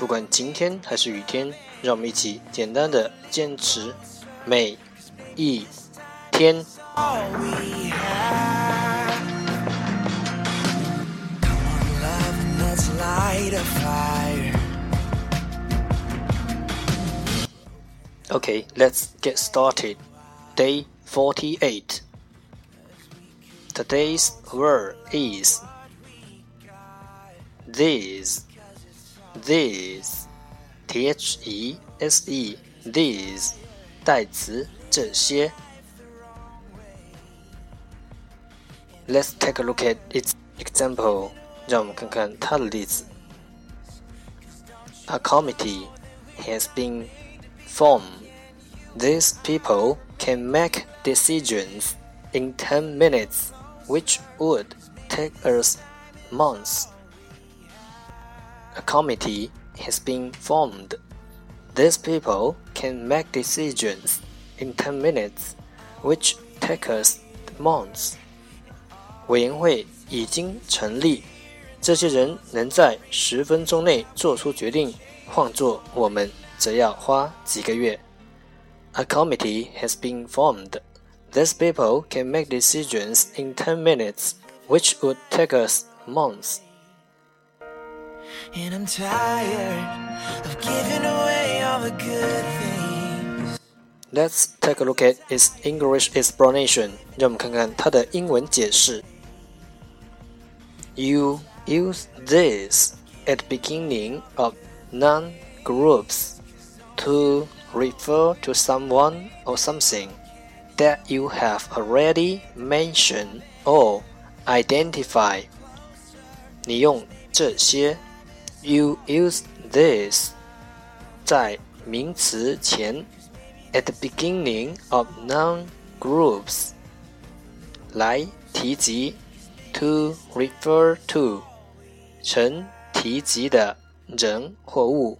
不管晴天还是雨天，让我们一起简单的坚持每一天。Okay, let's get started. Day 48. Today's word is these. These, t h e s e, these 代词这些。Let's take a look at its example. 让我们看看它的例子。A committee has been formed. These people can make decisions in 10 minutes which would take us months. A committee has been formed. These people can make decisions in 10 minutes, which take us months. 委员会已经成立，这些人能在十分钟内做出决定，换做我们则要花几个月。A committee has been formed. These people can make decisions in 10 minutes, which would take us months. And I'm tired of giving away all the good things. Let's take a look at its English explanation. 让我们看看它的英文解释。You use this at the beginning of non groups to refer to someone or something that you have already mentioned or identified. 你用这些 you use this 在名词前 at the beginning of noun groups 来提及 to refer to 成提及的人或物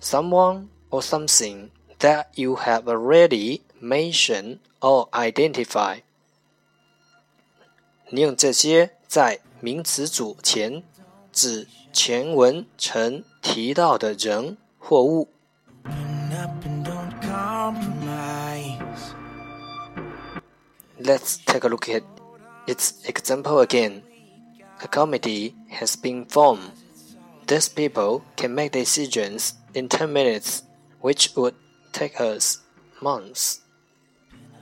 someone or something that you have already mentioned or identified。你用这些在名词组前 指前文曾提到的人或物。Let's take a look at its example again. A committee has been formed. These people can make decisions in 10 minutes, which would take us months.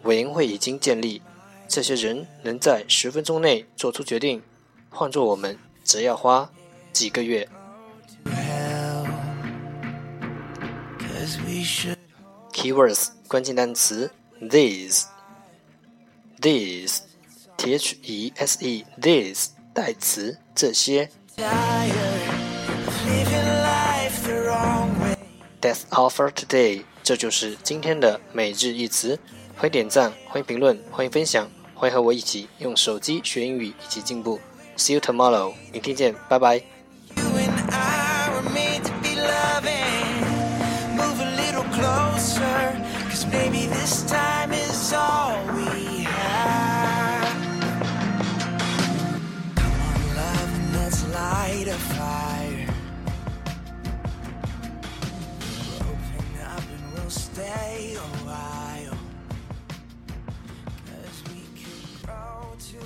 委员会已经建立，这些人能在十分钟内做出决定，换做我们则要花 几个月。Keywords 关键单词 these these t h e s e these 代词这些。That's all for today，这就是今天的每日一词。欢迎点赞，欢迎评论，欢迎分享，欢迎和我一起用手机学英语，一起进步。See you tomorrow，明天见，拜拜。this time is all we have. Come on, love, let's light a fire. We'll open up and we'll stay a while.